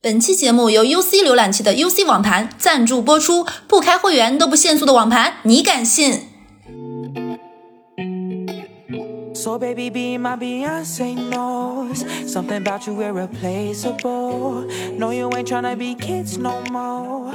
本期节目由 UC 浏览器的 UC 网盘赞助播出，不开会员都不限速的网盘，你敢信？So baby, be my Beyonce knows something about you irreplaceable. No, you ain't tryna be kids no more.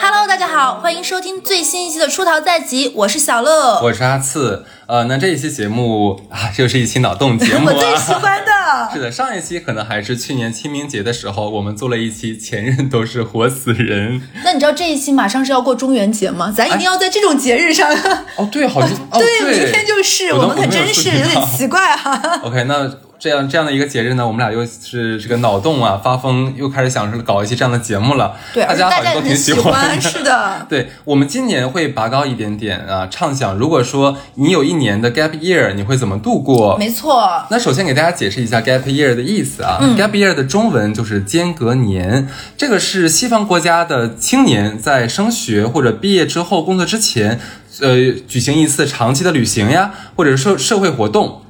Hello，大家好，欢迎收听最新一期的《出逃在即》，我是小乐，我是阿次，呃，那这一期节目啊，又是一期脑洞节目 我最喜啊。欢的。是的，上一期可能还是去年清明节的时候，我们做了一期前任都是活死人。那你知道这一期马上是要过中元节吗？咱一定要在这种节日上。哦，对，好像 哦，对，明天就是，我们可真是有点奇怪哈、OK，那这样这样的一个节日呢，我们俩又是这个脑洞啊，发疯，又开始想着搞一些这样的节目了。对，大大家好像都家也很喜欢欢，是的。对我们今年会拔高一点点啊，畅想如果说你有一年的 gap year，你会怎么度过？没错，那首先给大家解释一下 gap year 的意思啊。gap year 的中文就是间隔年，这个是西方国家的青年在升学或者毕业之后工作之前，呃，举行一次长期的旅行呀，或者是社社会活动。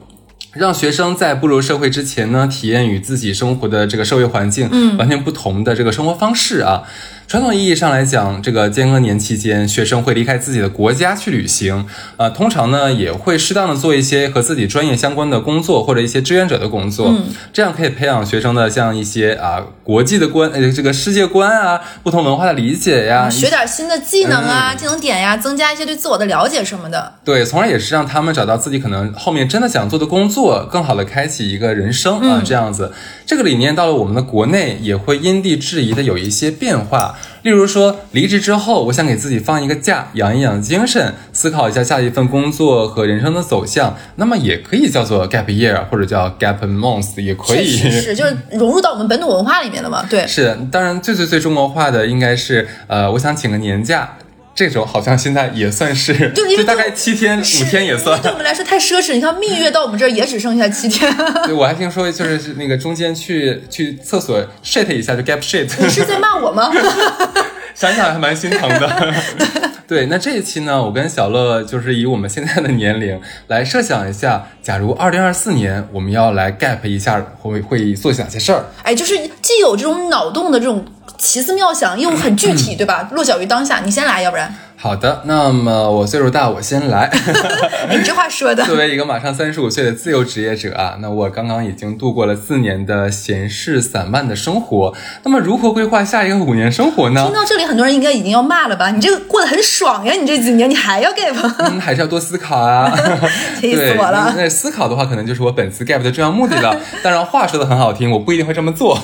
让学生在步入社会之前呢，体验与自己生活的这个社会环境嗯完全不同的这个生活方式啊。传统意义上来讲，这个间隔年期间，学生会离开自己的国家去旅行，啊，通常呢也会适当的做一些和自己专业相关的工作或者一些志愿者的工作，嗯这样可以培养学生的像一些啊国际的观呃这个世界观啊，不同文化的理解呀，学点新的技能啊、嗯技能点呀，增加一些对自我的了解什么的。对，从而也是让他们找到自己可能后面真的想做的工作，更好的开启一个人生啊，这样子。这个理念到了我们的国内，也会因地制宜的有一些变化。例如说，离职之后，我想给自己放一个假，养一养精神，思考一下下一份工作和人生的走向，那么也可以叫做 gap year，或者叫 gap month，也可确以。实是，就是融入到我们本土文化里面了嘛。对，是，当然最最最中国化的应该是，呃，我想请个年假，这种好像现在也算是，就大概七天、是五天也算。对我们来说太奢侈。你看蜜月到我们这儿也只剩下七天，对，我还听说就是那个中间去去厕所 shit 一下就 gap shit，你是在骂我吗？想想还蛮心疼的。对，那这一期呢，我跟小乐就是以我们现在的年龄来设想一下，假如二零二四年我们要来 gap 一下，会会做些哪些事儿？哎，就是既有这种脑洞的这种奇思妙想，又很具体，对吧？落脚于当下。你先来，要不然，好的，那么我岁数大，我先来。哎，你这话说的，作为一个马上三十五岁的自由职业者啊，那我刚刚已经度过了四年的闲适散漫的生活。那么如何规划下一个五年生活呢听？到这里，很多人应该已经要骂了吧？你这个过得很爽呀，你这几年你还要 gap，嗯，还是要多思考啊。气死对，我了。那那思考的话，可能就是我本次 gap 的重要目的了。当然，话说的很好听，我不一定会这么做。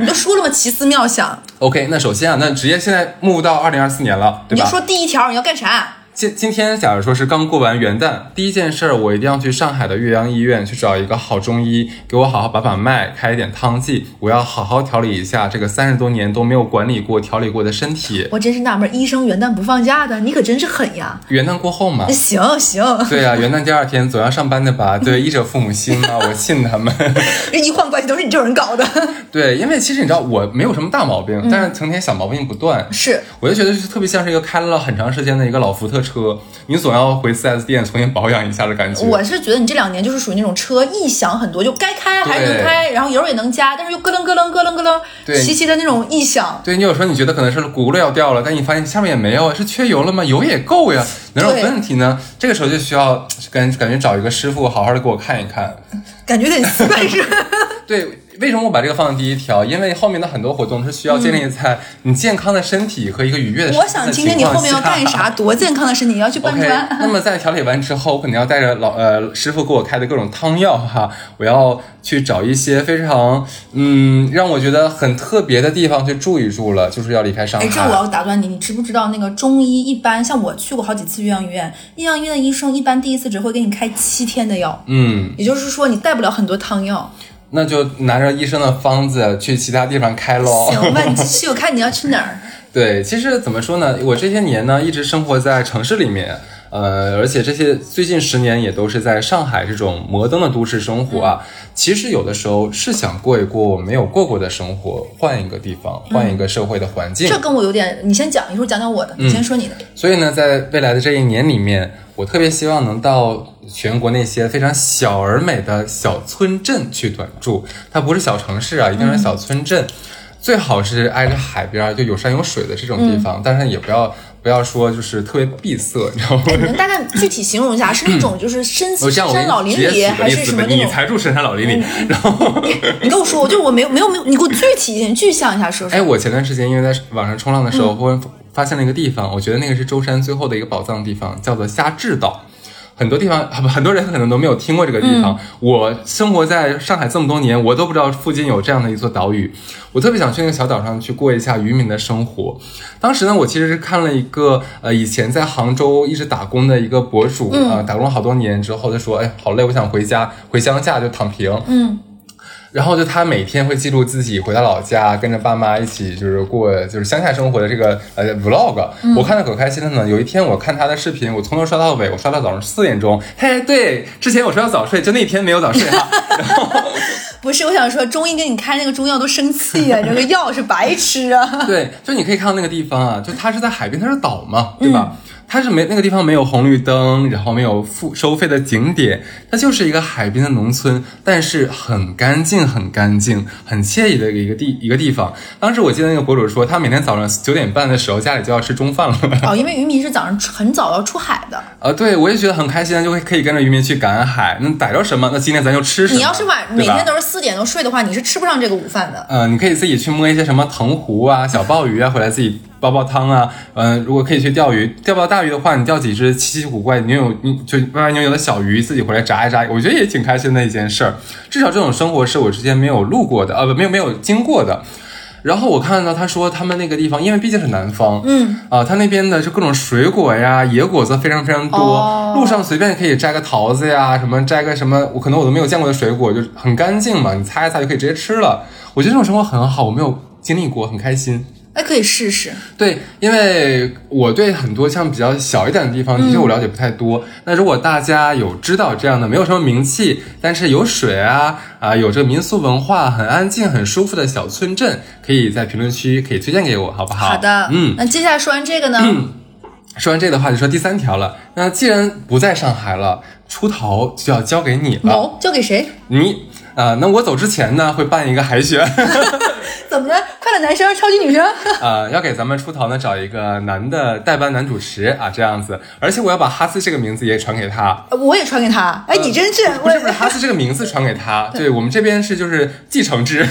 你都说了嘛，奇思妙想，OK，那首先啊，那职业现在目到二零二四年了，对吧？你就说第一一条你要干啥？今今天，假如说是刚过完元旦，第一件事儿，我一定要去上海的岳阳医院去找一个好中医，给我好好把把脉，开一点汤剂。我要好好调理一下这个三十多年都没有管理过、调理过的身体。我真是纳闷，医生元旦不放假的，你可真是狠呀！元旦过后嘛，行行，对啊，元旦第二天总要上班的吧？对，医者父母心嘛，我信他们。这医患关系都是你这种人搞的。对，因为其实你知道我没有什么大毛病，但是成天小毛病不断。是，我就觉得就是特别像是一个开了很长时间的一个老福特车，你总要回 4S 店重新保养一下的感觉。我是觉得你这两年就是属于那种车异响很多，就该开还是能开，然后油也能加，但是又咯噔咯噔咯噔咯噔，对齐齐的那种异响。对你有时候你觉得可能是轱辘要掉了，但你发现下面也没有，是缺油了吗？油也够呀，哪有问题呢？这个时候就需要感感觉找一个师傅好好的给我看一看。感觉有点 奇怪是吧？对，为什么我把这个放在第一条？因为后面的很多活动是需要建立在你健康的身体和一个愉悦的。我想听听你后面要干啥，。多健康的身体，你要去搬砖。那么在调理完之后，我肯定要带着老呃师傅给我开的各种汤药哈，我要去找一些非常嗯让我觉得很特别的地方去住一住了，就是要离开上海。哎，这我要打断你，你知不知道那个中医一般，像我去过好几次岳阳医院，岳阳医院的医生一般第一次只会给你开七天的药，嗯，也就是说你带不了很多汤药。那就拿着医生的方子去其他地方开喽。行吧，你继续，我看你要去哪儿。对，其实怎么说呢？我这些年呢，一直生活在城市里面，呃，而且这些最近十年也都是在上海这种摩登的都市生活啊。其实有的时候是想过一过我没有过过的生活，换一个地方，换一个社会的环境。这跟我有点，你先讲，一会儿讲讲我的，你先说你的。所以呢，在未来的这一年里面，我特别希望能到全国那些非常小而美的小村镇去短住。它不是小城市啊，一定是小村镇。最好是挨着海边儿，就有山有水的这种地方，但是也不要不要说就是特别闭塞，你知道吗？哎，你能大概具体形容一下，是那种就是深山老林里，还是什么那种？才住深山老林里，然后。你跟我说，我就我没有没有没有，你给我具体一点，具象一下说说。哎，我前段时间因为在网上冲浪的时候，忽然发现了一个地方，我觉得那个是舟山最后的一个宝藏地方，叫做虾治岛。很多地方，很 很多人可能都没有听过这个地方。我生活在上海这么多年，我都不知道附近有这样的一座岛屿。我特别想去那个小岛上去过一下渔民的生活。当时呢，我其实是看了一个呃以前在杭州一直打工的一个博主啊、呃打工了好多年之后，他说：“哎，好累，我想回家，回乡下就躺平。”嗯，然后就他每天会记录自己回到老家，跟着爸妈一起就是过就是乡下生活的这个呃 vlog，、我看的可开心了呢。有一天我看他的视频，我从头刷到尾，我刷到早上四点钟。嘿，对，之前我说要早睡，就那天没有早睡哈。不是，我想说中医给你开那个中药都生气啊，这个药是白吃啊。对，就你可以看到那个地方啊，就他是在海边，他是岛嘛，对吧？它是没那个地方没有红绿灯，然后没有付收费的景点，它就是一个海边的农村，但是很干净，很干净，很惬意的一个地一个地方。当时我记得那个博主说，他每天早上九点半的时候家里就要吃中饭了。哦，因为渔民是早上很早要出海的，啊，对，我也觉得很开心，就会可以跟着渔民去赶海。那逮着什么，那今天咱就吃什么。你要是晚每天都是四点钟睡的话，你是吃不上这个午饭的。呃，你可以自己去摸一些什么藤壶啊、小鲍鱼啊，回来自己煲煲汤啊。嗯、如果可以去钓鱼，钓不到大鱼的话，你钓几只奇奇古怪、扭扭你就歪歪扭扭的小鱼，自己回来炸一炸，我觉得也挺开心的一件事儿。至少这种生活是我之前没有路过的，呃，不，没有没有经过的。然后我看到他说他们那个地方，因为毕竟是南方，嗯，啊，他那边的就各种水果呀、野果子非常非常多，哦路上随便可以摘个桃子呀，什么摘个什么，我可能我都没有见过的水果，就很干净嘛，你擦一擦就可以直接吃了。我觉得这种生活很好，我没有经历过，很开心。哎，可以试试。对，因为我对很多像比较小一点的地方，的确我了解不太多。那如果大家有知道这样的没有什么名气，但是有水啊啊，有这个民俗文化，很安静、很舒服的小村镇，可以在评论区可以推荐给我，好不好？好的，嗯，那接下来说完这个呢，说完这个的话，就说第三条了。那既然不在上海了，出逃就要交给你了。哦交给谁？你啊、那我走之前呢，会办一个海选。怎么的？快乐男生，超级女生？呃，要给咱们出逃呢找一个男的代班男主持啊，这样子，而且我要把哈斯这个名字也传给他，呃我也传给他。哎，你真是，我不是不是哈斯这个名字传给他，对我们这边是就是继承制，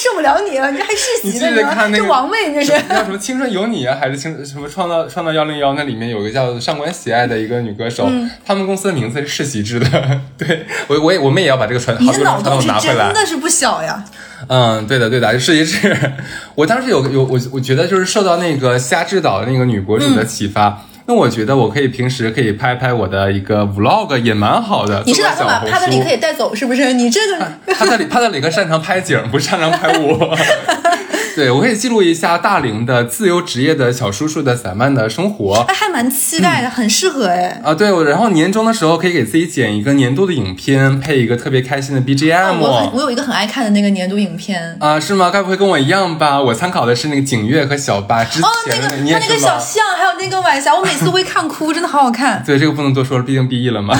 我感觉受不了你了，你这还世袭呢？得看那个这王位这是。叫什么青春有你啊，还是青什么创造创造幺零幺？那里面有个叫上官喜爱的一个女歌手，嗯他们公司的名字是世袭制的，对我我也我们也要把这个传好多人传脑洞是统拿回来真，的是不小呀！嗯，对的，对的，是一致。我当时有有我我觉得就是受到那个虾之岛的那个女博主的启发。那我觉得我可以平时可以拍拍我的一个 vlog，也蛮好的。你是打算把帕特里克也带走是不是？你这个帕特里帕特里克擅长拍景，不擅长拍我。对，我可以记录一下大龄的自由职业的小叔叔的散漫的生活。哎还蛮期待的，很适合哎。啊，对，我然后年终的时候可以给自己剪一个年度的影片，配一个特别开心的 BGM。我很我有一个很爱看的那个年度影片。啊，是吗？该不会跟我一样吧？我参考的是那个景月和小八之哦，那前的，个他那个？小象，还有那个晚霞，我每次都会看哭，真的好好看，对，这个不能多说了，毕竟毕业了嘛。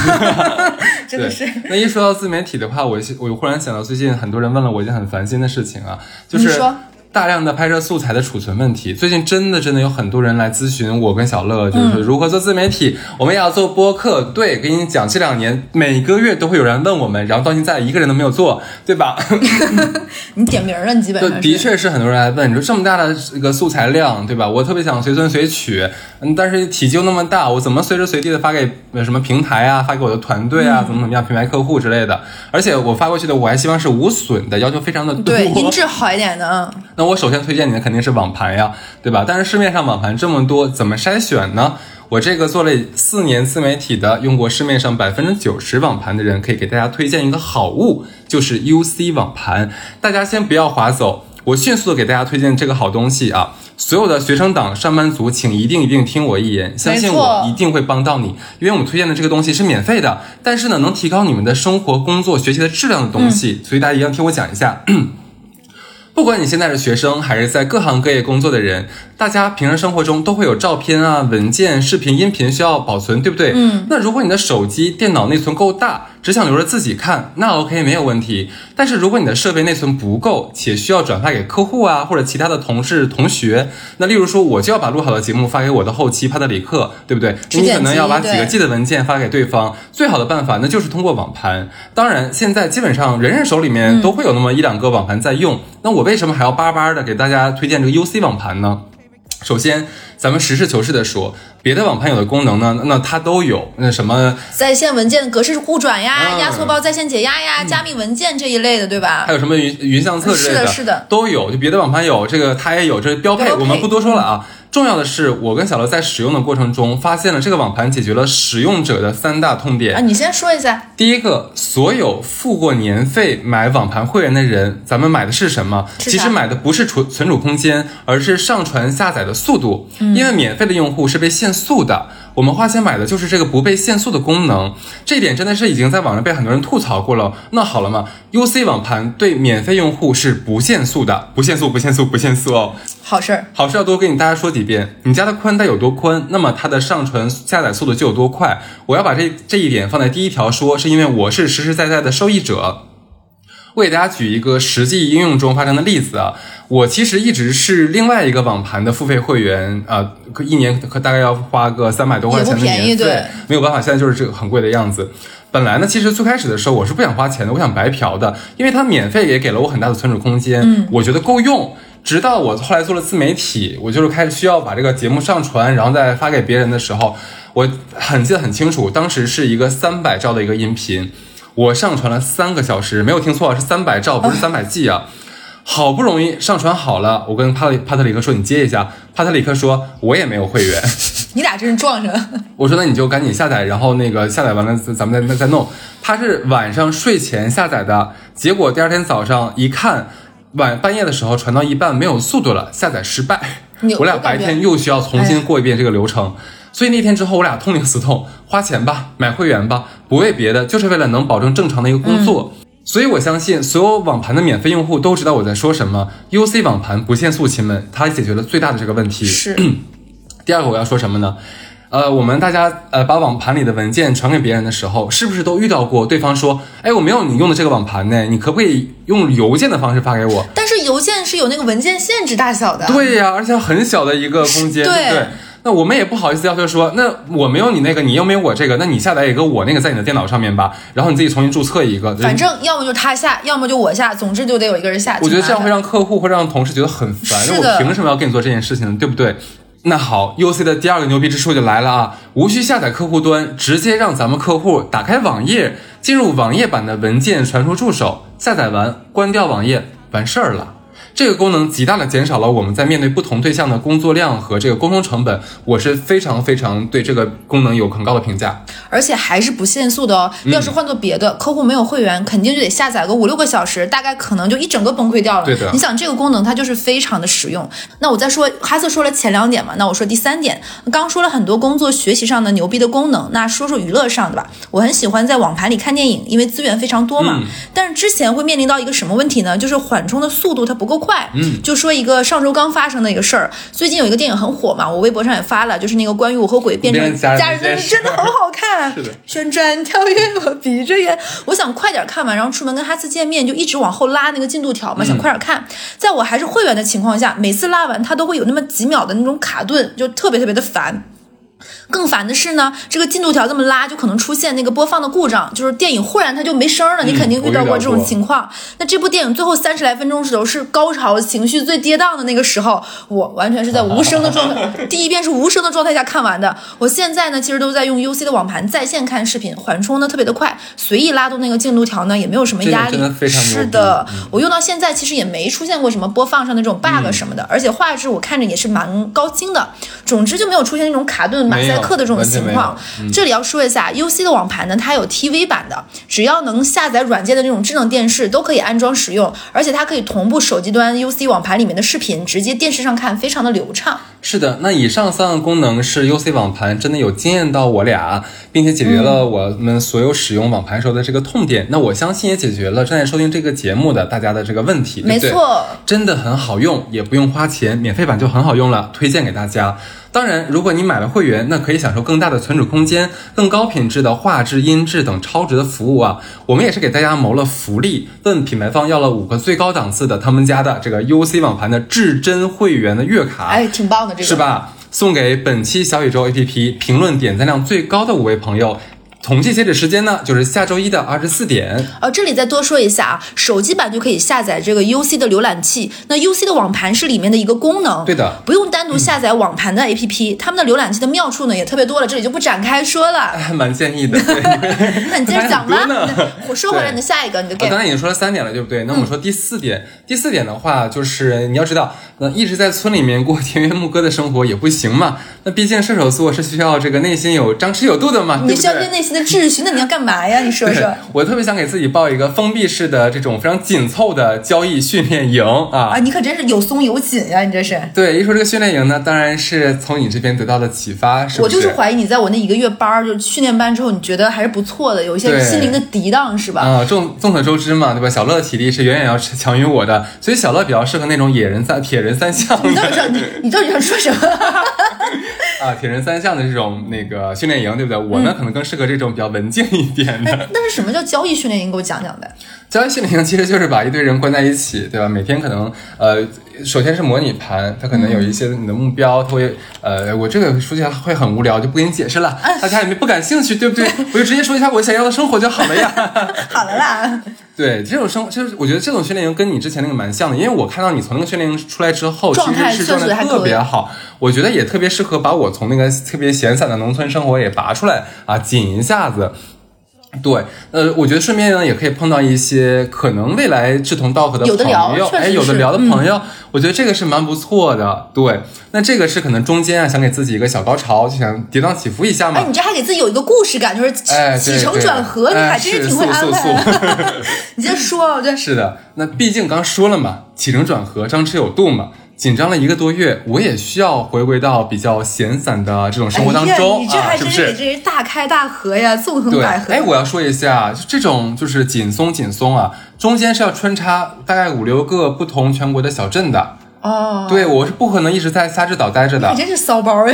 真的是。那一说到自媒体的话，我我忽然想到，最近很多人问了我一件很烦心的事情啊，就是说大量的拍摄素材的储存问题。最近真的真的有很多人来咨询我跟小乐，就是如何做自媒体，我们也要做播客。对，跟你讲，这两年每个月都会有人问我们，然后到现在一个人都没有做，对吧？你点名了，你基本，上是的确是很多人来问，你说这么大的一个素材量，对吧？我特别想随存随取，嗯，但是体积又那么大，我怎么随时随地的发给呃什么平台啊，发给我的团队啊，怎么怎么样，品牌客户之类的？而且我发过去的，我还希望是无损的，要求非常的多。对音质好一点的，嗯。那我首先推荐你的肯定是网盘呀，对吧？但是市面上网盘这么多，怎么筛选呢？我这个做了四年自媒体的，用过市面上百分之九十网盘的人，可以给大家推荐一个好物，就是 UC 网盘。大家先不要划走，我迅速的给大家推荐这个好东西啊！所有的学生党、上班族，请一定一定听我一言，相信我一定会帮到你，因为我们推荐的这个东西是免费的，但是呢，能提高你们的生活、工作、学习的质量的东西，所以大家一定要听我讲一下。不管你现在是学生，还是在各行各业工作的人，大家平时生活中都会有照片啊、文件、视频、音频需要保存，对不对？嗯。那如果你的手机、电脑内存够大，只想留着自己看，那 OK 没有问题。但是如果你的设备内存不够，且需要转发给客户啊或者其他的同事同学，那例如说我就要把录好的节目发给我的后期帕特里克，对不对？你可能要把几个 G 的文件发给对方，最好的办法那就是通过网盘。当然，现在基本上人人手里面都会有那么一两个网盘在用，那我为什么还要巴巴的给大家推荐这个 UC 网盘呢？首先，咱们实事求是的说，别的网盘有的功能呢，那它都有，那什么在线文件格式互转呀、嗯压缩包在线解压呀、加密文件这一类的，对吧还？有什么云云相册之类是的是的都有。就别的网盘有，这个它也有，这是标配，标配我们不多说了啊。重要的是，我跟小乐在使用的过程中，发现了这个网盘解决了使用者的三大痛点啊，。你先说一下。第一个，所有付过年费买网盘会员的人，咱们买的是什么？其实买的不是存存储空间，而是上传下载的速度。嗯因为免费的用户是被限速的，我们花钱买的就是这个不被限速的功能。这一点真的是已经在网上被很多人吐槽过了。那好了嘛，UC 网盘对免费用户是不限速的，不限速，不限速，不限速哦。好事儿，好事要多跟你大家说几遍。你家的宽带有多宽，那么它的上传下载速度就有多快。我要把这这一点放在第一条说，是因为我是实实在在的受益者。我给大家举一个实际应用中发生的例子啊，我其实一直是另外一个网盘的付费会员啊，可一年可大概要花个三百多块钱的年费对，没有办法，现在就是这个很贵的样子。本来呢，其实最开始的时候我是不想花钱的，我想白嫖的，因为它免费也给了我很大的存储空间，嗯，我觉得够用。直到我后来做了自媒体，我就是开始需要把这个节目上传，然后再发给别人的时候，我很记得很清楚，当时是一个三百兆的一个音频，我上传了三个小时，没有听错，是三百兆，不是三百 G 啊。好不容易上传好了，我跟帕特里帕特里克说你接一下，帕特里克说我也没有会员，你俩真是撞上了。我说那你就赶紧下载，然后那个下载完了咱咱们再再再弄。他是晚上睡前下载的，结果第二天早上一看，晚半夜的时候传到一半没有速度了，下载失败。我俩白天又需要重新过一遍这个流程。所以那天之后，我俩痛定思痛，花钱吧，买会员吧，不为别的，就是为了能保证正常的一个工作。所以我相信所有网盘的免费用户都知道我在说什么。UC 网盘不限速，亲们，它解决了最大的这个问题。是，第二个我要说什么呢？呃，我们大家呃把网盘里的文件传给别人的时候，是不是都遇到过对方说，哎，我没有你用的这个网盘呢，你可不可以用邮件的方式发给我？但是邮件是有那个文件限制大小的。对呀、而且很小的一个空间，对对不对？那我们也不好意思要求说，那我没有你那个，你又没有我这个，那你下载一个我那个在你的电脑上面吧，然后你自己重新注册一个。反正要么就他下，要么就我下，总之就得有一个人下。我觉得这样会让客户会让同事觉得很烦，我凭什么要跟你做这件事情呢？对不对？那好，UC 的第二个牛逼之处就来了啊！无需下载客户端，直接让咱们客户打开网页，进入网页版的文件传输助手，下载完关掉网页，完事儿了。这个功能极大的减少了我们在面对不同对象的工作量和这个沟通成本，我是非常非常对这个功能有很高的评价。而且还是不限速的哦。嗯要是换做别的，客户没有会员，肯定就得下载个五六个小时，大概可能就一整个崩溃掉了。对的你想这个功能它就是非常的实用。那我再说，哈瑟说了前两点嘛，那我说第三点，刚说了很多工作学习上的牛逼的功能，那说说娱乐上的吧。我很喜欢在网盘里看电影，因为资源非常多嘛。嗯但是之前会面临到一个什么问题呢？就是缓冲的速度它不够快。嗯，就说一个上周刚发生的一个事儿，最近有一个电影很火嘛，我微博上也发了，就是那个关于我和鬼变成家人的真的很好看。是的旋转跳跃，我闭着眼，我想快点看完，然后出门跟哈斯见面，就一直往后拉那个进度条嘛，想快点看。在我还是会员的情况下，每次拉完它都会有那么几秒的那种卡顿，就特别特别的烦。更烦的是呢，这个进度条这么拉，就可能出现那个播放的故障，就是电影忽然它就没声了。你肯定遇到过这种情况。那这部电影最后三十来分钟的时候是高潮、情绪最跌宕的那个时候，我完全是在无声的状态，第一遍是无声的状态下看完的。我现在呢，其实都在用 UC 的网盘在线看视频，缓冲呢特别的快，随意拉动那个进度条呢也没有什么压力。是的，我用到现在其实也没出现过什么播放上的这种 bug 什么的，而且画质我看着也是蛮高清的。总之就没有出现那种卡顿、马赛克的这种情况。这里要说一下，UC 的网盘呢，它有 TV 版的，只要能下载软件的那种智能电视都可以安装使用，而且它可以同步手机端 UC 网盘里面的视频，直接电视上看，非常的流畅。是的，那以上三个功能是 UC 网盘真的有惊艳到我俩，并且解决了我们所有使用网盘时候的这个痛点。那我相信也解决了正在收听这个节目的大家的这个问题，对对？没错，真的很好用，也不用花钱，免费版就很好用了，推荐给大家。当然，如果你买了会员，那可以享受更大的存储空间、更高品质的画质、音质等超值的服务啊。我们也是给大家谋了福利，问品牌方要了五个最高档次的他们家的这个 UC 网盘的至臻会员的月卡，哎，挺棒的，这个是？吧？送给本期小宇宙 APP 评论点赞量最高的五位朋友。统计截止时间呢，就是下周一的二十四点。呃，这里再多说一下啊，手机版就可以下载这个 UC 的浏览器，那 UC 的网盘是里面的一个功能，对的不用单独下载网盘的 APP，他们的浏览器的妙处呢也特别多了，这里就不展开说了。还 蛮建议的。对 那你接着讲吧 我说回来，你的下一个，你的我刚才已经说了三点了，对不对？那我们说第四点，第四点的话，就是你要知道，那一直在村里面过田园牧歌的生活也不行嘛。那毕竟射手座是需要这个内心有张弛有度的嘛，你需要对对？内心的秩序，那你要干嘛呀？你说对说。我特别想给自己报一个封闭式的这种非常紧凑的交易训练营啊啊，你可真是有松有紧呀！你这是，对，一说这个训练营呢，当然是从你这边得到的启发，我就是怀疑你在我那一个月班儿，就训练班之后，你觉得还是不错的，有一些心灵的涤荡，是吧？啊，众众所周知嘛，对吧？小乐的体力是远远要强于我的，所以小乐比较适合那种野人三铁人三项你到底的想你你到底想说什么？啊，铁人三项的这种那个训练营，对不对？我呢，可能更适合这种比较文静一点的。哎，但是什么叫交易训练营？给我讲讲呗。交易训练营其实就是把一堆人关在一起，对吧？每天可能呃，首先是模拟盘，它可能有一些你的目标，它会呃，我这个说起来会很无聊，就不给你解释了，大家也没不感兴趣，对不对？我就直接说一下我想要的生活就好了呀。好了啦，对，这种生就是我觉得这种训练营跟你之前那个蛮像的，因为我看到你从那个训练营出来之后，其状态实是状态特确实还可以别好，我觉得也特别适合把我从那个特别闲散的农村生活也拔出来啊，紧一下子。对，呃，我觉得顺便呢，也可以碰到一些可能未来志同道合的朋友，哎，有的聊的朋友，我觉得这个是蛮不错的。对，那这个是可能中间啊，想给自己一个小高潮，就想跌宕起伏一下嘛。哎，你这还给自己有一个故事感，就是起哎，起承转合，你哎还真是挺会安排 你接着说，对，是的，那毕竟刚说了嘛，起承转合，张弛有度嘛。紧张了一个多月，我也需要回归到比较闲散的这种生活当中、你这还真是大开大合呀，纵横，捭阖。哎，我要说一下，就这种就是紧松紧松啊，中间是要穿插大概五六个不同全国的小镇的。哦，对我是不可能一直在沙之岛待着的你。真是骚包啊！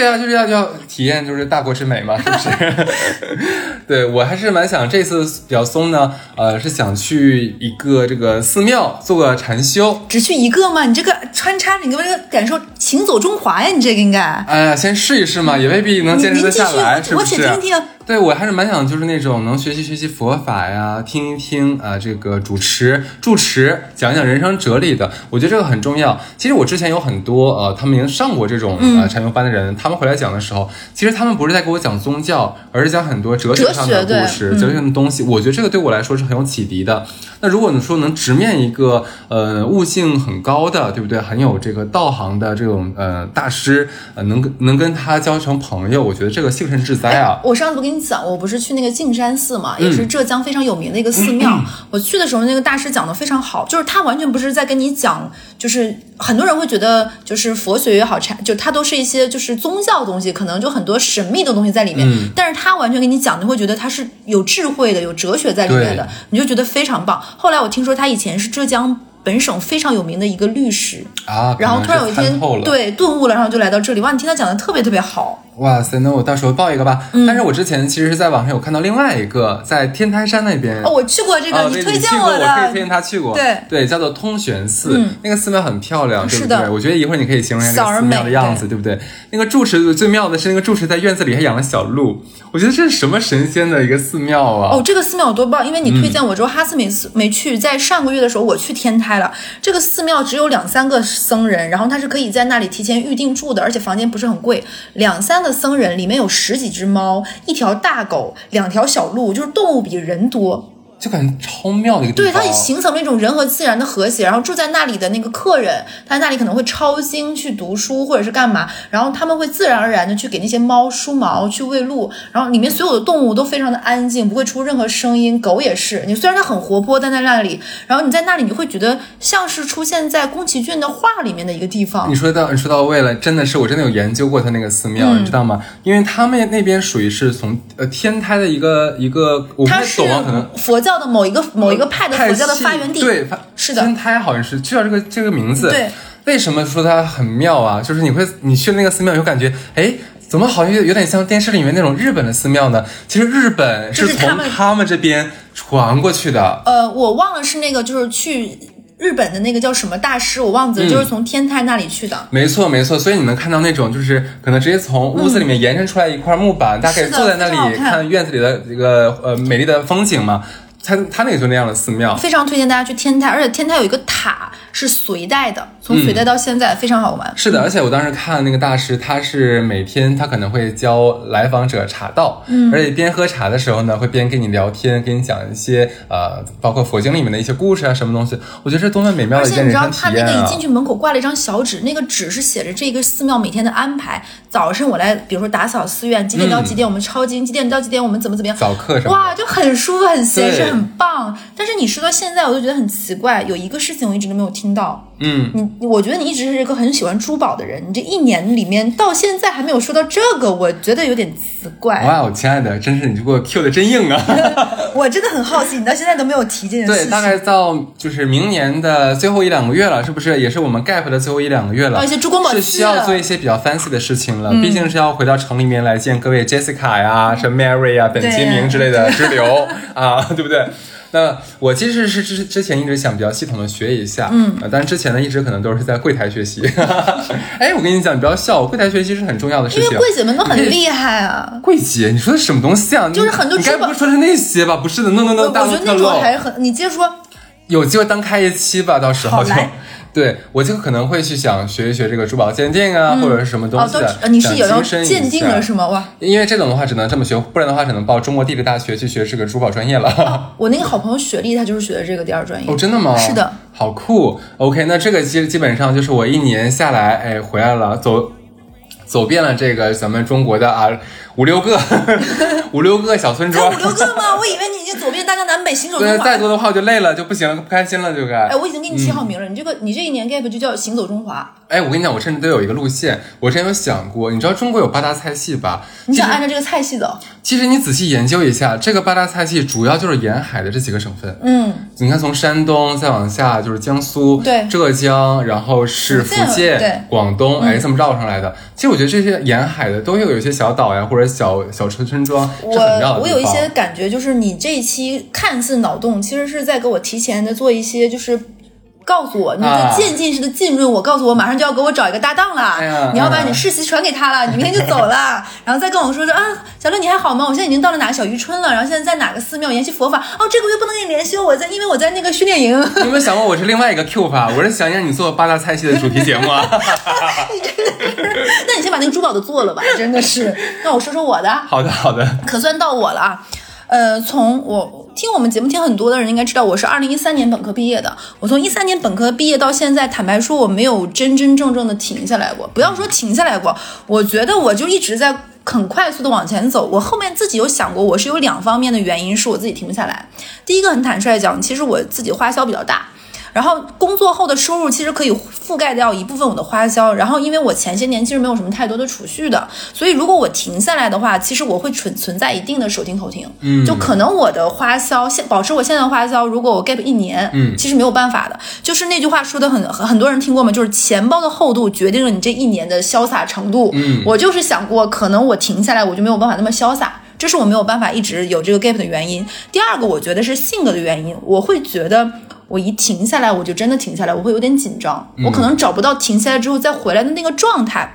你对啊，就是要要体验就是大国之美嘛，是不是？对我还是蛮想这次比较松呢，呃，是想去一个这个寺庙做个禅修。只去一个吗？你这个穿插，你给我这个感受，行走中华呀！你这个应该。哎呀，先试一试嘛，也未必能坚持得下来？我且听听对我还是蛮想，就是那种能学习学习佛法呀，听一听啊、这个主持住持讲一讲人生哲理的，我觉得这个很重要。其实我之前有很多呃，他们已经上过这种嗯呃禅修班的人，他们回来讲的时候，其实他们不是在给我讲宗教，而是讲很多哲学上的故事、哲学上的东西。我觉得这个对我来说是很有启迪的。那如果你说能直面一个呃悟性很高的，对不对？很有这个道行的这种呃大师，呃能跟能跟他交成朋友，我觉得这个幸甚至哉啊！我上次不跟你讲，我不是去那个径山寺嘛，嗯也是浙江非常有名的一个寺庙。我去的时候，那个大师讲的非常好，就是他完全不是在跟你讲，就是很多人会觉得，就是佛学也好，禅就它都是一些就是宗教的东西，可能就很多神秘的东西在里面。嗯但是他完全跟你讲，你会觉得他是有智慧的、有哲学在里面的，你就觉得非常棒。后来我听说他以前是浙江。本省非常有名的一个律师，啊，然后突然有一天对顿悟了，然后就来到这里。哇，你听他讲的特别特别好，哇塞，那我到时候报一个吧。嗯但是我之前其实是在网上有看到另外一个，在天台山那边。哦，我去过这个，哦，你推荐的，我可以推荐他去过。对对，叫做通玄寺，嗯那个寺庙很漂亮，对不是的对？我觉得一会儿你可以形容一下小而这个寺庙的样子，对不对？那个住持最妙的是，那个住持在院子里还养了小鹿，我觉得这是什么神仙的一个寺庙啊！哦，这个寺庙有多棒！因为你推嗯荐我之后，哈斯没次没去，在上个月的时候我去天台了。这个寺庙只有两三个僧人，然后他是可以在那里提前预定住的，而且房间不是很贵。两三个僧人里面有十几只猫，一条大狗，两条小鹿，就是动物比人多。就感觉超妙的一个地方对，方。它形成了一种人和自然的和谐。然后住在那里的那个客人，他在那里可能会抄经、去读书或者是干嘛，然后他们会自然而然的去给那些猫梳毛、去喂鹿，然后里面所有的动物都非常的安静，不会出任何声音。狗也是，你虽然它很活泼，但在那里，然后你在那里你会觉得像是出现在宫崎骏的画里面的一个地方你。说到你说到位了，真的是我真的有研究过他那个寺庙，嗯你知道吗？因为他们那边属于是从呃天台的一个一个，我不懂啊，可能佛教的某一个某一个派的佛教的发源地。对，是的天台好像是就叫这个这个名字。对。为什么说它很妙啊？就是你会你去那个寺庙，有感觉，哎，怎么好像有有点像电视里面那种日本的寺庙呢？其实日本是从他们这边传过去的。呃，我忘了是那个，就是去日本的那个叫什么大师，我忘记了，嗯就是从天台那里去的。没错，没错，所以你能看到那种就是可能直接从屋子里面延伸出来一块木板，大概坐在那里看看院子里的这个呃美丽的风景嘛。他他那个就那样的寺庙，非常推荐大家去天台，而且天台有一个塔是隋代的，从隋代到现在、非常好玩。是的，而且我当时看那个大师，他是每天他可能会教来访者茶道，嗯，而且边喝茶的时候呢，会边跟你聊天，跟你讲一些呃，包括佛经里面的一些故事啊，什么东西。我觉得这多么美妙的一件人生且你知道他那个一进！去门口挂了一张小纸，那个纸是写着这个寺庙每天的安排。早上我来，比如说打扫寺院，几点到几点我们抄经，几点到几点我们怎么怎么样。早课什么哇，就很舒服，很闲对适，很棒。但是你说到现在，我就觉得很奇怪，有一个事情我一直都没有听到。嗯，你我觉得你一直是一个很喜欢珠宝的人，你这一年里面到现在还没有说到这个，我觉得有点奇怪。哇，哦亲爱的，真是你这给我 Q 的真硬啊！我真的很好奇，你到现在都没有提这件事对，大概到就是明年的最后一两个月了，是不是？也是我们 gap 的最后一两个月了。哦一些珠光宝气是需要做一些比较 fancy 的事情了，毕竟是要回到城里面来见各位 Jessica 呀、什么 Mary 呀、本杰明之类的之流啊，对不对？那我其实是之之前一直想比较系统的学一下，嗯、呃，但是之前呢一直可能都是在柜台学习。哎，我跟你讲，你不要笑，柜台学习是很重要的事情。因为柜姐们都很厉害啊。柜姐，你说的什么东西啊？就是很多你该不会说的是那些吧？不是的，no no no，我觉得那种。还是很，你接着说。有机会单开一期吧，到时候就。对我就可能会去想学一学这个珠宝鉴定啊，或者是什么东哦，西的，都呃你是有要鉴定了是吗？哇，因为这种的话只能这么学，不然的话只能报中国地质大学去学这个珠宝专业了。我那个好朋友雪莉，她就是学的这个第二专业。哦，真的吗？是的，好酷。OK，那这个基基本上就是我一年下来，哎，回来了，走走遍了这个咱们中国的啊五六个 五六个小村庄五。六个吗？我以为你已经走遍大江南北，行走对，中华。再多的话我就累了，就不行了，不开心了，就该。哎，我已经给你起好名了，你这个你这一年 gap 就叫行走中华。哎，我跟你讲，我甚至都有一个路线，我之前有想过，你知道中国有八大菜系吧？你想按照这个菜系走？其实你仔细研究一下，这个八大菜系主要就是沿海的这几个省份。嗯，你看，从山东再往下就是江苏、对浙江，然后是福福建建、对嗯广东，哎，这么绕上来的。其实我觉得这些沿海的都有有一些小岛呀，或者小小村村庄。我我有一些感觉，就是你这一期看似脑洞，其实是在给我提前的做一些就是。告诉我，你啊就渐进式的浸润我，告诉我马上就要给我找一个搭档了，你要把你世袭传给他了，你明天就走了，然后再跟我说说啊，小乐你还好吗？我现在已经到了哪个小渔村了，然后现在在哪个寺庙研习佛法，哦，这个月不能跟你联系，我在因为我在那个训练营。你有没有想过我是另外一个 Q 法？我是想让你做八大菜系的主题节目啊。那你先把那个珠宝的做了吧，真的是。那我说说我的，好的，好的。可算到我了啊。呃，从我听我们节目听很多的人应该知道，我是二零一三年本科毕业的。我从一三年本科毕业到现在，坦白说我没有真真正正的停下来过。不要说停下来过，我觉得我就一直在很快速的往前走。我后面自己有想过，我是有两方面的原因是我自己停不下来。第一个很坦率讲，其实我自己花销比较大。然后工作后的收入其实可以覆盖掉一部分我的花销，然后因为我前些年其实没有什么太多的储蓄的，所以如果我停下来的话，其实我会存存在一定的手停口停，嗯，就可能我的花销现保持我现在的花销，如果我 gap 一年，嗯，其实没有办法的，就是那句话说的很很很多人听过吗？就是钱包的厚度决定了你这一年的潇洒程度，嗯，我就是想过，可能我停下来我就没有办法那么潇洒。这是我没有办法一直有这个 gap 的原因。第二个，我觉得是性格的原因，我会觉得我一停下来，我就真的停下来，我会有点紧张，我可能找不到停下来之后再回来的那个状态。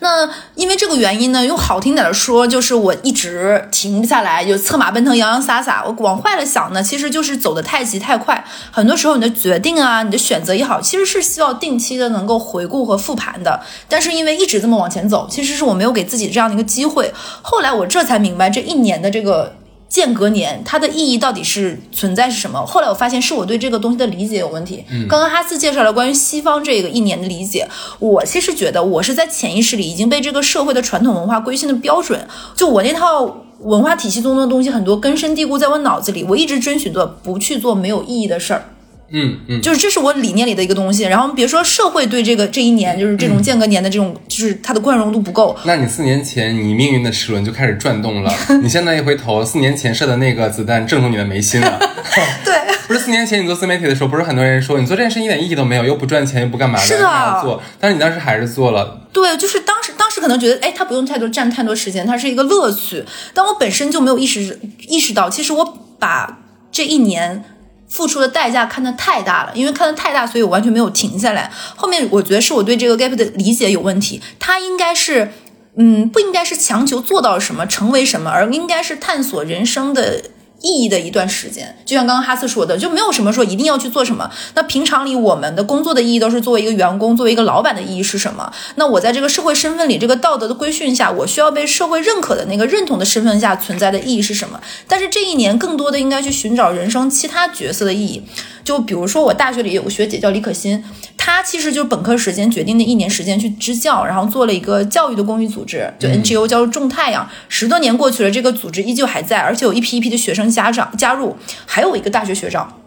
那因为这个原因呢，用好听点的说，就是我一直停不下来，就策马奔腾、洋洋洒洒。我往坏了想呢，其实就是走得太急太快。很多时候你的决定啊，你的选择也好，其实是需要定期的能够回顾和复盘的。但是因为一直这么往前走，其实是我没有给自己这样的一个机会。后来我这才明白，这一年的这个。间隔年它的意义到底是存在是什么？后来我发现是我对这个东西的理解有问题。刚刚哈斯介绍了关于西方这个一年的理解，我其实觉得我是在潜意识里已经被这个社会的传统文化规训的标准，就我那套文化体系中的东西很多根深蒂固在我脑子里，我一直遵循着不去做没有意义的事儿。嗯嗯，就是这是我理念里的一个东西。然后别说社会对这个这一年，就是这种间隔年的这种，就是它的宽容度不够。那你四年前你命运的齿轮就开始转动了，你现在一回头，四年前射的那个子弹正中你的眉心了。对，不是四年前你做自媒体的时候，不是很多人说你做这件事一点意义都没有，又不赚钱又不干嘛的，是的干嘛要做？但是你当时还是做了。对，就是当时当时可能觉得，哎，它不用太多占太多时间，它是一个乐趣。但我本身就没有意识意识到，其实我把这一年付出的代价看得太大了，因为看得太大，所以我完全没有停下来。后面我觉得是我对这个 gap 的理解有问题，它应该是，嗯，不应该是强求做到什么，成为什么，而应该是探索人生的。意义的一段时间，就像刚刚哈斯说的，就没有什么说一定要去做什么。那平常里我们的工作的意义都是作为一个员工，作为一个老板的意义是什么？那我在这个社会身份里，这个道德的规训下，我需要被社会认可的那个认同的身份下存在的意义是什么？但是这一年更多的应该去寻找人生其他角色的意义。就比如说我大学里有个学姐叫李可欣，她其实就是本科时间决定的一年时间去支教，然后做了一个教育的公益组织，就 NGO 叫种太阳。十多年过去了，这个组织依旧还在，而且有一批一批的学生家长加入，还有一个大学学长。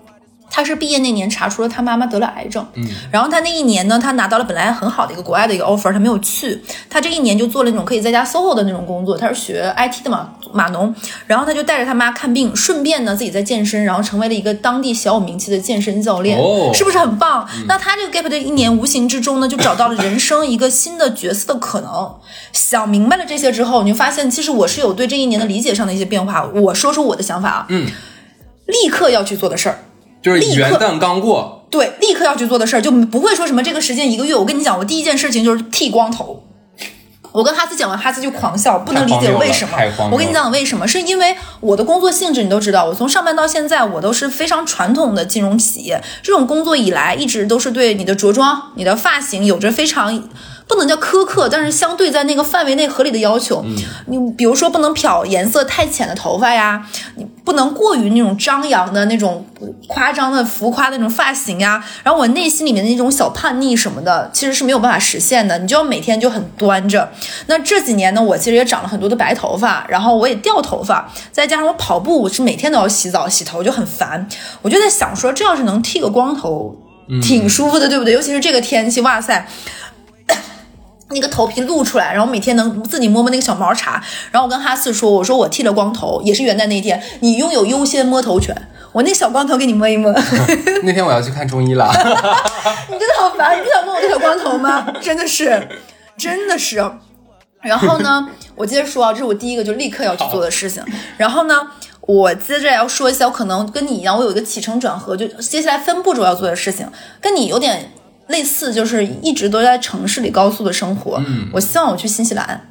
他是毕业那年查出了他妈妈得了癌症，嗯，然后他那一年呢，他拿到了本来很好的一个国外的一个 offer，他没有去，他这一年就做了那种可以在家 SOHO 的那种工作，他是学 IT 的嘛，码农，然后他就带着他妈看病，顺便呢自己在健身，然后成为了一个当地小有名气的健身教练，哦。是不是很棒？那他这个 gap 的一年，无形之中呢，就找到了人生一个新的角色的可能。想明白了这些之后，你就发现其实我是有对这一年的理解上的一些变化。我说说我的想法啊，嗯，立刻要去做的事儿。就是元旦刚过，对，立刻要去做的事儿，就不会说什么这个时间一个月。我跟你讲，我第一件事情就是剃光头。我跟哈斯讲完，哈斯就狂笑，不能理解为什么。我跟你讲为什么，是因为我的工作性质你都知道，我从上班到现在，我都是非常传统的金融企业。这种工作以来，一直都是对你的着装、你的发型有着非常不能叫苛刻，但是相对在那个范围内合理的要求。你比如说，不能漂颜色太浅的头发呀，你不能过于那种张扬的那种夸张的浮夸的那种发型呀。然后我内心里面的那种小叛逆什么的，其实是没有办法实现的。你就要每天就很端着。那这几年呢，我其实也长了很多的白头发，然后我也掉头发，再加上我跑步，我是每天都要洗澡洗头，就很烦。我就在想说，这要是能剃个光头，挺舒服的，对不对？尤其是这个天气，哇塞！那个头皮露出来，然后每天能自己摸摸那个小毛茬。然后我跟哈四说：“我说我剃了光头，也是元旦那天，你拥有优先摸头权。我那小光头给你摸一摸。那天我要去看中医了。你真的好烦，你不想摸我的小光头吗？真的是，真的是。然后呢，我接着说啊，这是我第一个就立刻要去做的事情。然后呢，我接着要说一下，我可能跟你一样，我有一个起承转合，就接下来分步骤要做的事情，跟你有点。类似就是一直都在城市里高速的生活，嗯我希望我去新西兰。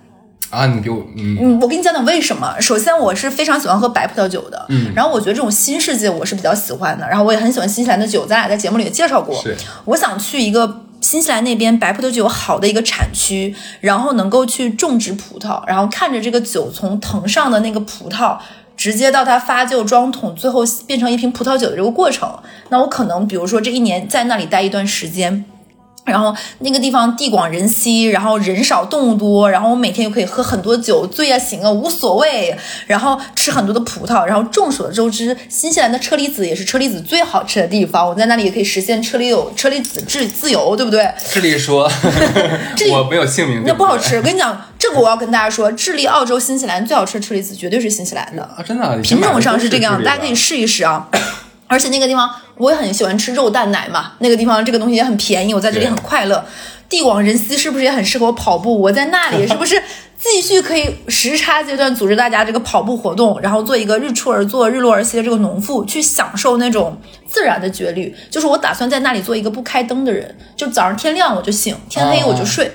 啊，你给我，嗯，嗯，我跟你讲讲为什么。首先，我是非常喜欢喝白葡萄酒的，嗯然后我觉得这种新世界我是比较喜欢的，然后我也很喜欢新西兰的酒，咱俩在节目里也介绍过。是，我想去一个新西兰那边白葡萄酒好的一个产区，然后能够去种植葡萄，然后看着这个酒从藤上的那个葡萄。直接到它发酵装桶，最后变成一瓶葡萄酒的这个过程，那我可能比如说这一年在那里待一段时间，然后那个地方地广人稀，然后人少动物多，然后我每天又可以喝很多酒，醉啊醒啊无所谓，然后吃很多的葡萄，然后众所周知，新西兰的车厘子也是车厘子最好吃的地方，我在那里也可以实现车厘有车厘子自自由，对不对？智利说，智利我没有姓名，那不好吃，我跟你讲，这个我要跟大家说，智利、澳洲、新西兰最好吃的车厘子绝对是新西兰的。啊，真的啊，品种上是这个样，子，大家可以试一试啊。而且那个地方我也很喜欢吃肉蛋奶嘛，那个地方这个东西也很便宜，我在这里很快乐。地广人稀是不是也很适合我跑步？我在那里是不是 继续可以时差阶段组织大家这个跑步活动，然后做一个日出而作、日落而息的这个农妇，去享受那种自然的绝律？就是我打算在那里做一个不开灯的人，就早上天亮我就醒，天黑我就睡。哦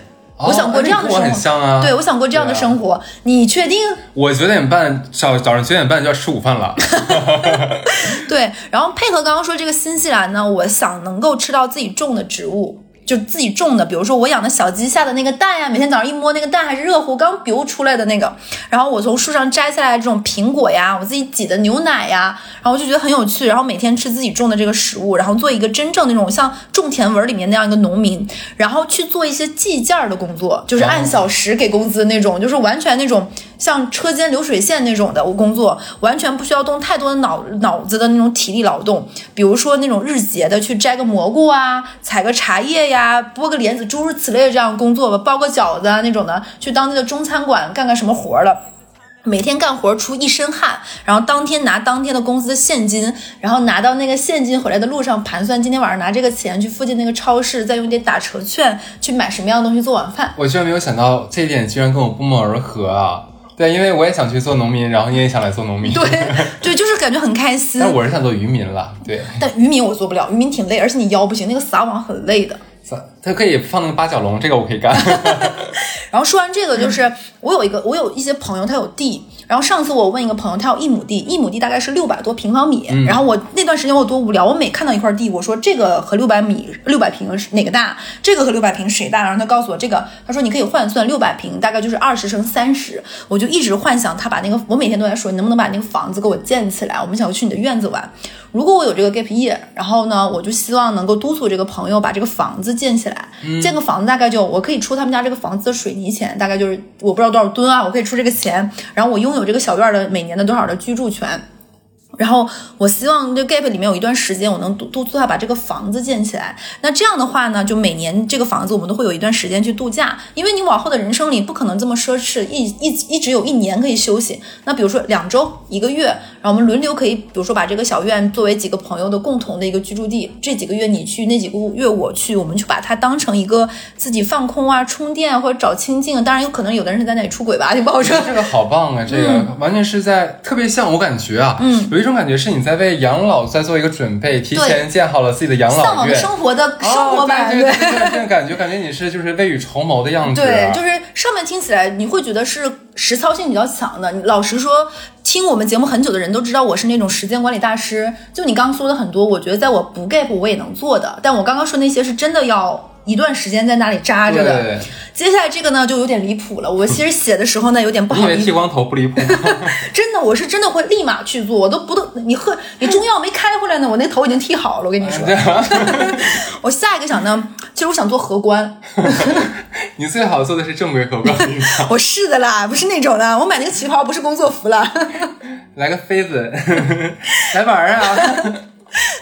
我想过这样的生活，对我想过这样的生活，你确定？我九点半早早上九点半就要吃午饭了 对，然后配合刚刚说这个新西兰呢，我想能够吃到自己种的植物，就自己种的，比如说我养的小鸡下的那个蛋呀，每天早上一摸那个蛋还是热乎，刚流出来的那个，然后我从树上摘下来这种苹果呀，我自己挤的牛奶呀，然后我就觉得很有趣，然后每天吃自己种的这个食物，然后做一个真正那种像种田文里面那样一个农民，然后去做一些计件儿的工作，就是按小时给工资那种，就是完全那种像车间流水线那种的，我工作完全不需要动太多的脑脑子的那种体力劳动，比如说那种日结的去摘个蘑菇啊，采个茶叶呀，剥个莲子，诸如此类的这样工作吧，包个饺子啊那种的，去当地的中餐馆干干什么活儿了。每天干活出一身汗，然后当天拿当天的工资的现金，然后拿到那个现金回来的路上盘算今天晚上拿这个钱去附近那个超市，再用点打折券去买什么样的东西做晚饭。我居然没有想到这一点，居然跟我不谋而合啊！对，因为我也想去做农民，然后你也想来做农民，对对，就是感觉很开心 但。我是想做渔民了，对，但渔民我做不了，渔民挺累，而且你腰不行，那个撒网很累的。它可以放那个八角笼，这个我可以干。然后说完这个，就是我有一个，我有一些朋友，他有地。然后上次我问一个朋友，他有一亩地，一亩地大概是六百多平方米。然后我那段时间我有多无聊，我每看到一块地，我说这个和六百米、六百平是哪个大？这个和六百平谁大？然后他告诉我这个，他说你可以换算六百平大概就是二十乘三十。我就一直幻想他把那个，我每天都在说，你能不能把那个房子给我建起来？我们想去你的院子玩。如果我有这个 gap year，然后呢，我就希望能够督促这个朋友把这个房子建起来。建个房子大概就我可以出他们家这个房子的水泥钱，大概就是我不知道多少吨啊，我可以出这个钱，然后我拥有这个小院的每年的多少的居住权。然后我希望这 gap 里面有一段时间，我能督督促他把这个房子建起来。那这样的话呢，就每年这个房子我们都会有一段时间去度假，因为你往后的人生里不可能这么奢侈，一一一直有一年可以休息。那比如说两周、一个月，然后我们轮流可以，比如说把这个小院作为几个朋友的共同的一个居住地。这几个月你去，那几个月我去，我们去把它当成一个自己放空啊、充电或者找清静。当然有可能有的人是在那里出轨吧，就不好说。这个好棒啊！这个完全是在特别像我感觉啊，嗯有一种感觉是你在为养老在做一个准备，提前建好了自己的养老向往的。生活的生活版，哦、对对对对，这种感觉，感觉你是就是未雨绸缪的样子、啊。对，就是上面听起来你会觉得是实操性比较强的。你老实说，听我们节目很久的人都知道我是那种时间管理大师。就你刚刚说的很多，我觉得在我不 gap 我也能做的，但我刚刚说那些是真的要一段时间在那里扎着的。对接下来这个呢就有点离谱了。我其实写的时候呢有点不好意思，因为剃光头不离谱？真的我是真的会立马去做，我都不都你喝你中药没开回来呢，我那头已经剃好了。我跟你说，我下一个想呢，其实我想做荷官。你最好做的是正规荷官，我是的啦，不是那种的。我买那个旗袍不是工作服了。来个妃子，来玩啊！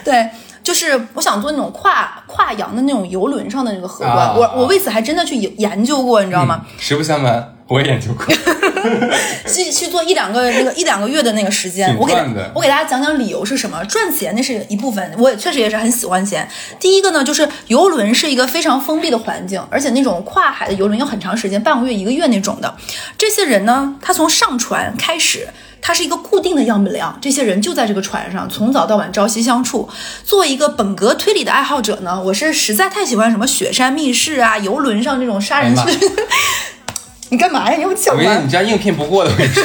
对，就是我想做那种跨跨洋的那种游轮上的那个荷官。啊我我为此还真的去研研究过，你知道吗？实不相瞒，我也研究过。去去做一两个那个一两个月的那个时间，我给我给大家讲讲理由是什么。赚钱那是一部分，我也确实也是很喜欢钱。第一个呢，就是游轮是一个非常封闭的环境，而且那种跨海的游轮要很长时间，半个月一个月那种的。这些人呢，他从上船开始。他是一个固定的样本量，这些人就在这个船上，从早到晚朝夕相处。作为一个本格推理的爱好者呢，我是实在太喜欢什么雪山密室啊、游轮上这种杀人。你干嘛呀？你又抢吗我跟你？你这样应聘不过的，我跟你说，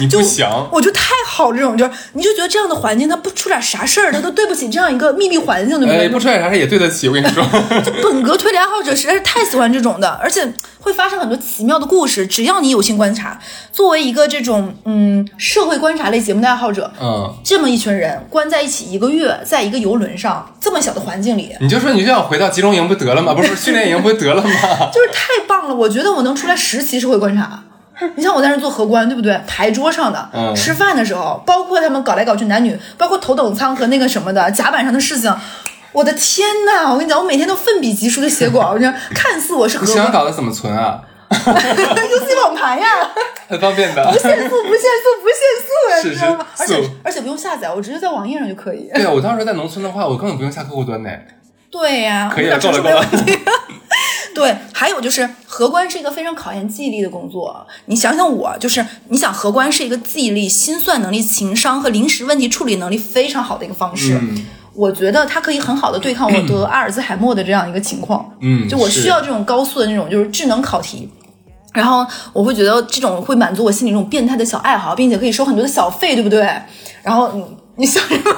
你不行。我就太好这种，就是你就觉得这样的环境，它不出点啥事儿，它都对不起这样一个秘密闭环境，对不哎，对？不出点啥事也对得起，我跟你说。就本格推理爱好者实在是太喜欢这种的，而且会发生很多奇妙的故事。只要你有心观察，作为一个这种嗯社会观察类节目的爱好者，嗯，这么一群人关在一起一个月，在一个游轮上这么小的环境里，你就说你就想回到集中营不得了吗？不是训练营不得了吗？就是太棒了！我觉得我能出来十期社会观察。你像我在那做荷官，对不对？牌桌上的，嗯吃饭的时候，包括他们搞来搞去男女，包括头等舱和那个什么的甲板上的事情，我的天呐！我跟你讲，我每天都奋笔疾书的写稿，我就看似我是荷你想官，稿子怎么存啊？游戏网盘呀，很方便的。不限速，不限速，不限速，你知道吗？而且而且不用下载，我直接在网页上就可以。对啊，我当时在农村的话，我根本不用下客户端呢。对呀、可以了够了够了没问题。对，还有就是荷官是一个非常考验记忆力的工作。你想想我，就是你想荷官是一个记忆力、心算能力、情商和临时问题处理能力非常好的一个方式。嗯我觉得它可以很好的对抗我 得阿尔兹海默的这样一个情况。嗯就我需要这种高速的那种就是智能考题。然后我会觉得这种会满足我心里这种变态的小爱好，并且可以收很多的小费，对不对？然后你你想什么？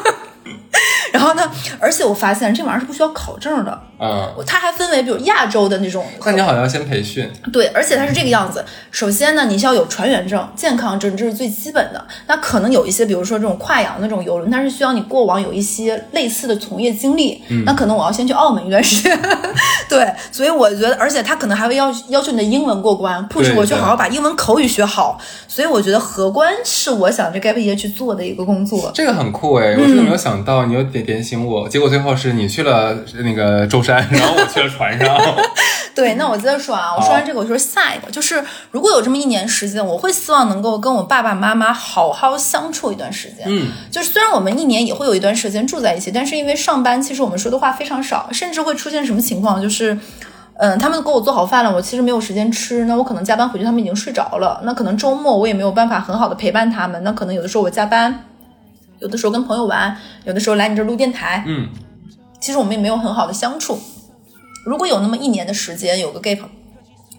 然后呢？而且我发现这玩意儿是不需要考证的，嗯，它还分为比如亚洲的那种，那你好像要先培训。对，而且它是这个样子。首先呢，你需要有船员证、健康证，这是最基本的。那可能有一些，比如说这种跨洋的这种游轮，它是需要你过往有一些类似的从业经历。嗯那可能我要先去澳门一段时间。对，所以我觉得，而且他可能还会要要求你的英文过关，push 对对我去好好把英文口语学好。所以我觉得荷官是我想着 gap 去做的一个工作。这个很酷哎，我真的没有想到，你有点点醒我，结果最后是你去了那个舟山，然后我去了船上。对，那我接着说啊，我说完这个，我说下一个，就是如果有这么一年时间，我会希望能够跟我爸爸妈妈好好相处一段时间。嗯，就是虽然我们一年也会有一段时间住在一起，但是因为上班，其实我们说的话非常少，甚至会出现什么情况，就是。嗯，他们给我做好饭了，我其实没有时间吃，那我可能加班回去，他们已经睡着了。那可能周末我也没有办法很好的陪伴他们，那可能有的时候我加班，有的时候跟朋友玩，有的时候来你这儿录电台，嗯，其实我们也没有很好的相处。如果有那么一年的时间，有个 gap，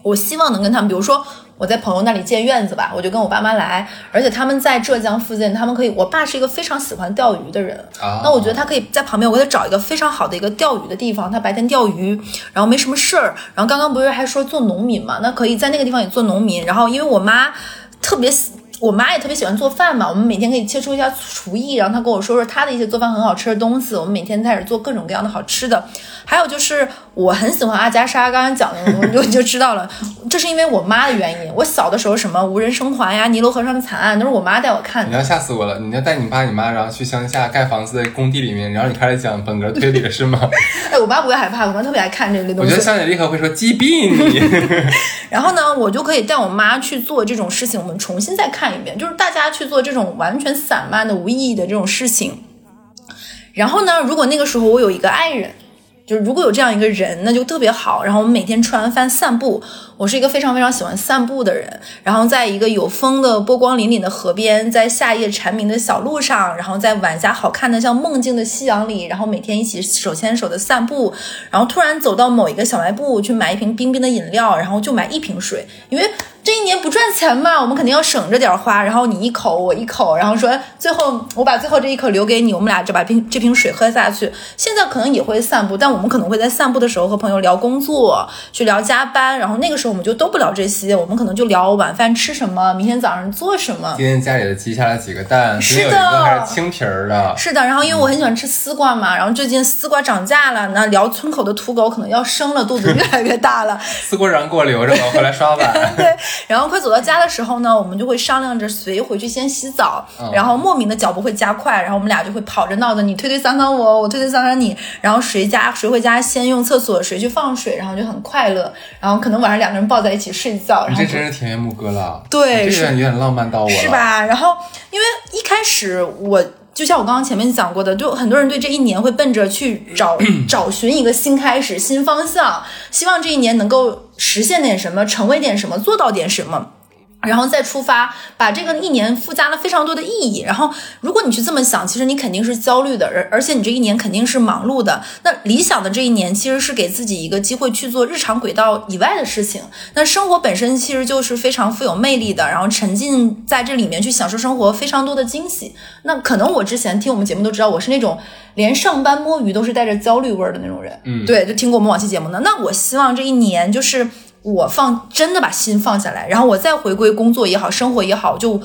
我希望能跟他们，比如说我在朋友那里建院子吧，我就跟我爸妈来，而且他们在浙江附近，他们可以，我爸是一个非常喜欢钓鱼的人，啊那我觉得他可以在旁边，我给他找一个非常好的一个钓鱼的地方，他白天钓鱼，然后没什么事儿，然后刚刚不是还说做农民嘛，那可以在那个地方也做农民，然后因为我妈特别喜。我妈也特别喜欢做饭嘛，我们每天可以切磋一下厨艺，然后她跟我说说她的一些做饭很好吃的东西，我们每天开始做各种各样的好吃的。还有就是我很喜欢阿加莎，刚刚讲的我就就知道了，这是因为我妈的原因。我小的时候什么无人生还呀、尼罗河上的惨案都是我妈带我看的。你要吓死我了！你要带你爸你妈，然后去乡下盖房子的工地里面，然后你开始讲本格推理了是吗？哎，我妈不会害怕，我妈特别爱看这类东西我觉得。乡姐立刻会说击毙你。然后呢，我就可以带我妈去做这种事情，我们重新再看一遍，就是大家去做这种完全散漫的、无意义的这种事情。然后呢，如果那个时候我有一个爱人，就是如果有这样一个人，那就特别好。然后我们每天吃完饭散步，我是一个非常非常喜欢散步的人。然后在一个有风的波光粼粼的河边，在夏夜蝉鸣的小路上，然后在晚霞好看的像梦境的夕阳里，然后每天一起手牵手的散步。然后突然走到某一个小卖部去买一瓶冰冰的饮料，然后就买一瓶水，因为这一年不赚钱嘛，我们肯定要省着点花。然后你一口我一口，然后说最后我把最后这一口留给你，我们俩就把瓶这瓶水喝下去。现在可能也会散步，但我们可能会在散步的时候和朋友聊工作，去聊加班。然后那个时候候我们就都不聊这些，我们可能就聊晚饭吃什么，明天早上做什么。今天家里的鸡下了几个蛋？是的还是青皮儿的。是的，然后因为我很喜欢吃丝瓜嘛，然后最近丝瓜涨价了，那聊村口的土狗可能要生了，肚子越来越大了。丝瓜瓤给我留着吧，我回来刷碗。对，然后快走到家的时候呢，我们就会商量着谁回去先洗澡，嗯然后莫名的脚步会加快，然后我们俩就会跑着闹着，你推推搡搡我，我推推搡搡你，然后谁家谁回家先用厕所，谁去放水，然后就很快乐，然后可能晚上两个人抱在一起睡觉，然后就这真是田园牧歌了。对这个有点浪漫到我了。是？吧？然后因为一开始我。就像我刚刚前面讲过的，就很多人对这一年会奔着去找 找寻一个新开始、新方向，希望这一年能够实现点什么，成为点什么，做到点什么。然后再出发，把这个一年附加了非常多的意义。然后，如果你去这么想，其实你肯定是焦虑的，而而且你这一年肯定是忙碌的。那理想的这一年其实是给自己一个机会去做日常轨道以外的事情。那生活本身其实就是非常富有魅力的，然后沉浸在这里面去享受生活，非常多的惊喜。那可能我之前听我们节目都知道，我是那种连上班摸鱼都是带着焦虑味儿的那种人。嗯对，就听过我们往期节目呢。那我希望这一年就是。我放真的把心放下来，然后我再回归工作也好，生活也好，就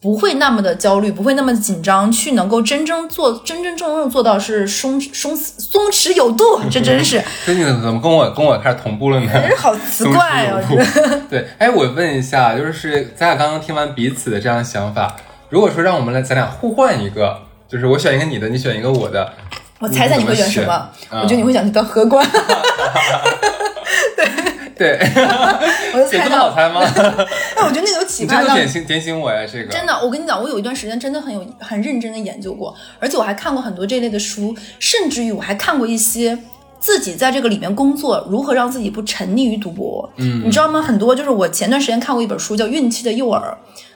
不会那么的焦虑，不会那么的紧张，去能够真正做真真正正做到是松松松弛有度，这真是所以你怎么跟我跟我开始同步了呢？真是好奇怪哦！对，哎，我问一下，就是咱俩刚刚听完彼此的这样的想法，如果说让我们来，咱俩互换一个，就是我选一个你的，你选一个我的，我猜猜你会选什么？我觉得你会想去当荷官，对，我就这这么猜到了。好猜吗？哎，我觉得那个有启发到真的点醒点醒我呀，这个真的，我跟你讲，我有一段时间真的很有很认真的研究过，而且我还看过很多这类的书，甚至于我还看过一些自己在这个里面工作如何让自己不沉溺于赌博。嗯，你知道吗？很多就是我前段时间看过一本书叫《运气的诱饵》，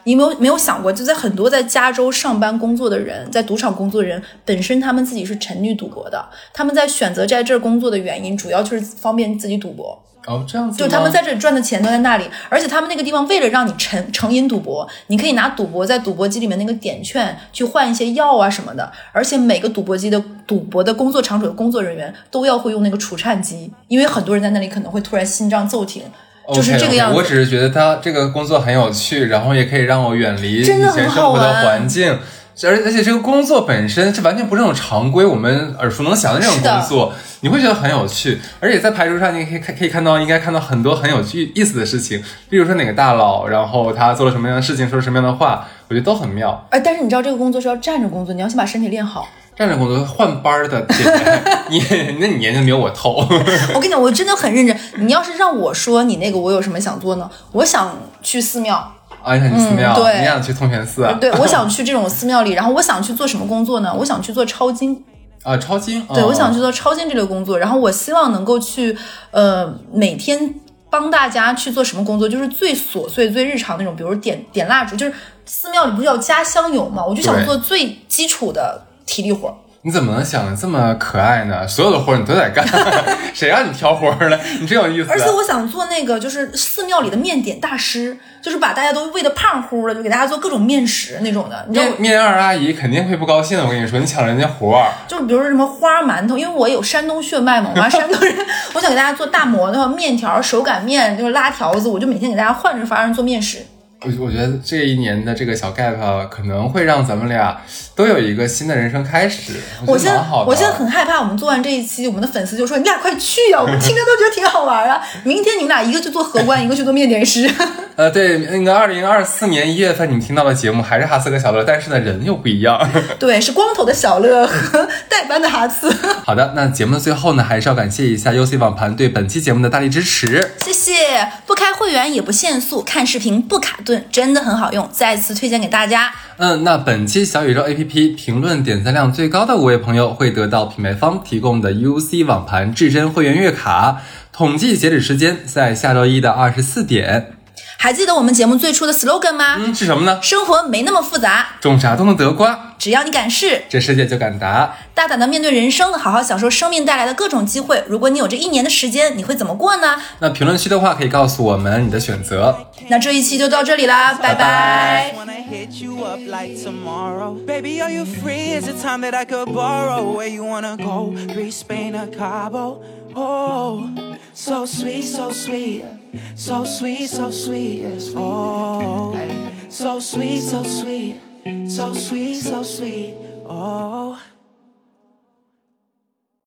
你没有没有想过，就在很多在加州上班工作的人，在赌场工作的人，本身他们自己是沉溺赌博的，他们在选择在这儿工作的原因，主要就是方便自己赌博。哦，这样子，就他们在这里赚的钱都在那里，而且他们那个地方为了让你成成瘾赌博，你可以拿赌博在赌博机里面那个点券去换一些药啊什么的，而且每个赌博机的赌博的工作场所的工作人员都要会用那个除颤机，因为很多人在那里可能会突然心脏骤停，就是这个样子。我只是觉得他这个工作很有趣，然后也可以让我远离以真的很好玩环境。而而且这个工作本身这完全不是那种常规我们耳熟能详的那种工作，你会觉得很有趣。而且在牌桌上，你可以看可以看到，应该看到很多很有趣意思的事情，比如说哪个大佬，然后他做了什么样的事情，说了什么样的话，我觉得都很妙。哎，但是你知道这个工作是要站着工作，你要先把身体练好。站着工作换班儿的姐姐，你那你年龄没有我透。我跟你讲，我真的很认真。你要是让我说你那个我有什么想做呢？我想去寺庙，啊，你想去寺庙，嗯对你想去通泉寺啊？对我想去这种寺庙里，然后我想去做什么工作呢？我想去做抄经。啊，抄经。对，哦我想去做抄经这类工作，然后我希望能够去，呃，每天帮大家去做什么工作，就是最琐碎、最日常那种，比如点点蜡烛，就是寺庙里不是要加香油嘛，我就想做最基础的体力活儿。你怎么能想的这么可爱呢？所有的活儿你都得干，谁让你挑活儿了？你真有意思、啊。而且我想做那个，就是寺庙里的面点大师，就是把大家都喂得胖乎的，就给大家做各种面食那种的。你知道，面面二阿姨肯定会不高兴的，我跟你说，你抢人家活儿。就是比如说什么花馒头，因为我有山东血脉嘛，我妈 山东人，我想给大家做大馍头、面条、手擀面，就是拉条子，我就每天给大家换着法儿做面食。我我觉得这一年的这个小 gap 可能会让咱们俩都有一个新的人生开始，我现在。我现在很害怕，我们做完这一期，我们的粉丝就说你俩快去呀、我们听着都觉得挺好玩啊。明天你们俩一个去做荷官，一个去做面点师。呃，对，那个二零二四年一月份你们听到的节目还是哈斯跟小乐，但是呢人又不一样。对，是光头的小乐和代班的哈斯。好的，那节目的最后呢，还是要感谢一下 UC 网盘对本期节目的大力支持。谢谢，不开会员也不限速，看视频不卡顿，真的很好用，再次推荐给大家。嗯，那本期小宇宙 APP 评论点赞量最高的五位朋友会得到品牌方提供的 UC 网盘至臻会员月卡，统计截止时间在下周一的二十四点。还记得我们节目最初的 slogan 吗？嗯，是什么呢？生活没那么复杂，种啥都能得瓜，只要你敢试，这世界就敢答。大胆的面对人生，好好享受生命带来的各种机会。如果你有这一年的时间，你会怎么过呢？那评论区的话可以告诉我们你的选择。那这一期就到这里啦，拜拜 Wanna hit Oh, so sweet, so sweet, so sweet, so sweet. Oh, so sweet, so sweet, so sweet, so sweet. Oh.